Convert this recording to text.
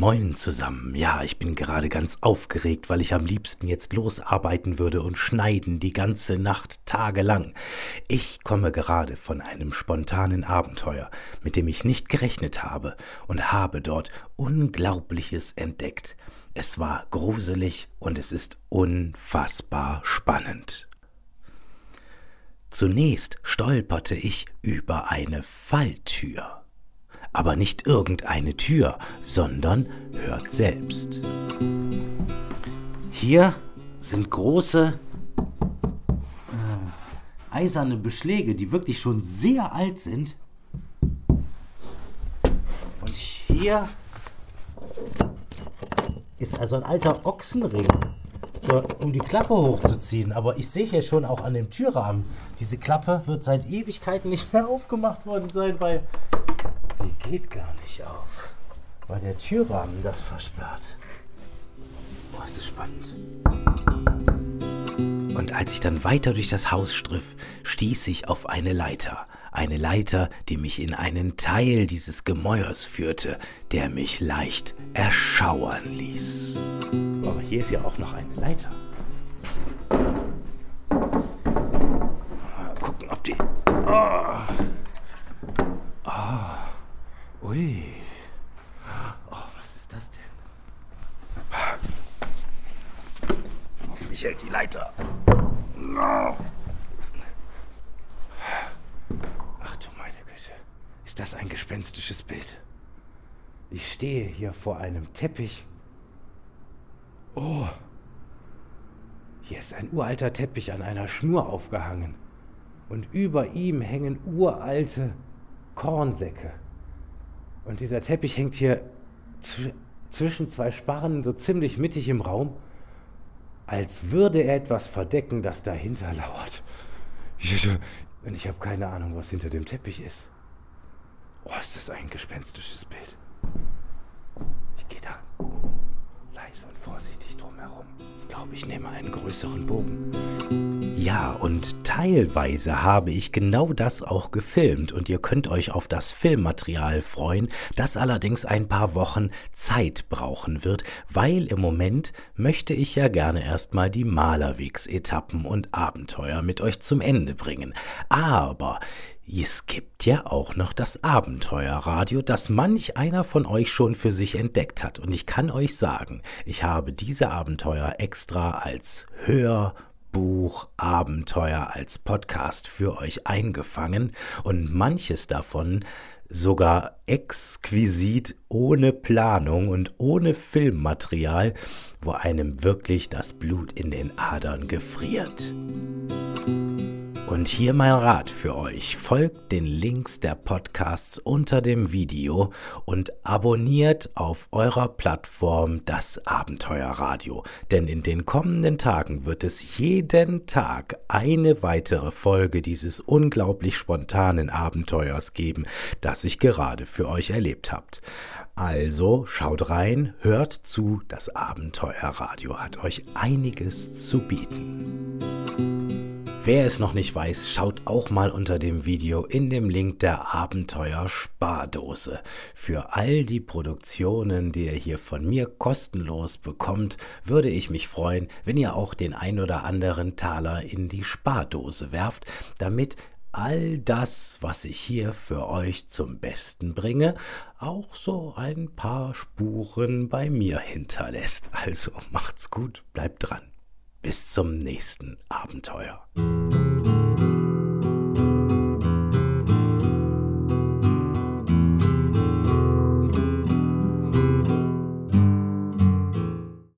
Moin zusammen. Ja, ich bin gerade ganz aufgeregt, weil ich am liebsten jetzt losarbeiten würde und schneiden die ganze Nacht tagelang. Ich komme gerade von einem spontanen Abenteuer, mit dem ich nicht gerechnet habe und habe dort Unglaubliches entdeckt. Es war gruselig und es ist unfassbar spannend. Zunächst stolperte ich über eine Falltür aber nicht irgendeine Tür, sondern hört selbst. Hier sind große äh, eiserne Beschläge, die wirklich schon sehr alt sind. Und hier ist also ein alter Ochsenring, so, um die Klappe hochzuziehen. Aber ich sehe hier schon auch an dem Türrahmen, diese Klappe wird seit Ewigkeiten nicht mehr aufgemacht worden sein, weil die geht gar nicht auf, weil der Türrahmen das versperrt. Boah, ist das spannend. Und als ich dann weiter durch das Haus striff, stieß ich auf eine Leiter. Eine Leiter, die mich in einen Teil dieses Gemäuers führte, der mich leicht erschauern ließ. Aber hier ist ja auch noch eine Leiter. Mal gucken, ob die. Oh. Oh. Ui. Oh, was ist das denn? Hoffentlich hält die Leiter. Ach du meine Güte. Ist das ein gespenstisches Bild? Ich stehe hier vor einem Teppich. Oh. Hier ist ein uralter Teppich an einer Schnur aufgehangen. Und über ihm hängen uralte Kornsäcke. Und dieser Teppich hängt hier zwischen zwei Sparren so ziemlich mittig im Raum, als würde er etwas verdecken, das dahinter lauert. Und ich habe keine Ahnung, was hinter dem Teppich ist. Oh, ist das ein gespenstisches Bild. Ich gehe da leise und vorsichtig drumherum. Ich glaube, ich nehme einen größeren Bogen. Ja, und teilweise habe ich genau das auch gefilmt und ihr könnt euch auf das Filmmaterial freuen, das allerdings ein paar Wochen Zeit brauchen wird, weil im Moment möchte ich ja gerne erstmal die Malerwegs-Etappen und Abenteuer mit euch zum Ende bringen. Aber es gibt ja auch noch das Abenteuerradio, das manch einer von euch schon für sich entdeckt hat. Und ich kann euch sagen, ich habe diese Abenteuer extra als Hör- Buch Abenteuer als Podcast für euch eingefangen und manches davon sogar exquisit ohne Planung und ohne Filmmaterial, wo einem wirklich das Blut in den Adern gefriert. Und hier mein Rat für euch. Folgt den Links der Podcasts unter dem Video und abonniert auf eurer Plattform das Abenteuerradio. Denn in den kommenden Tagen wird es jeden Tag eine weitere Folge dieses unglaublich spontanen Abenteuers geben, das ich gerade für euch erlebt habt. Also schaut rein, hört zu, das Abenteuerradio hat euch einiges zu bieten. Wer es noch nicht weiß, schaut auch mal unter dem Video in dem Link der Abenteuer Spardose. Für all die Produktionen, die ihr hier von mir kostenlos bekommt, würde ich mich freuen, wenn ihr auch den ein oder anderen Taler in die Spardose werft, damit all das, was ich hier für euch zum Besten bringe, auch so ein paar Spuren bei mir hinterlässt. Also macht's gut, bleibt dran. Bis zum nächsten Abenteuer.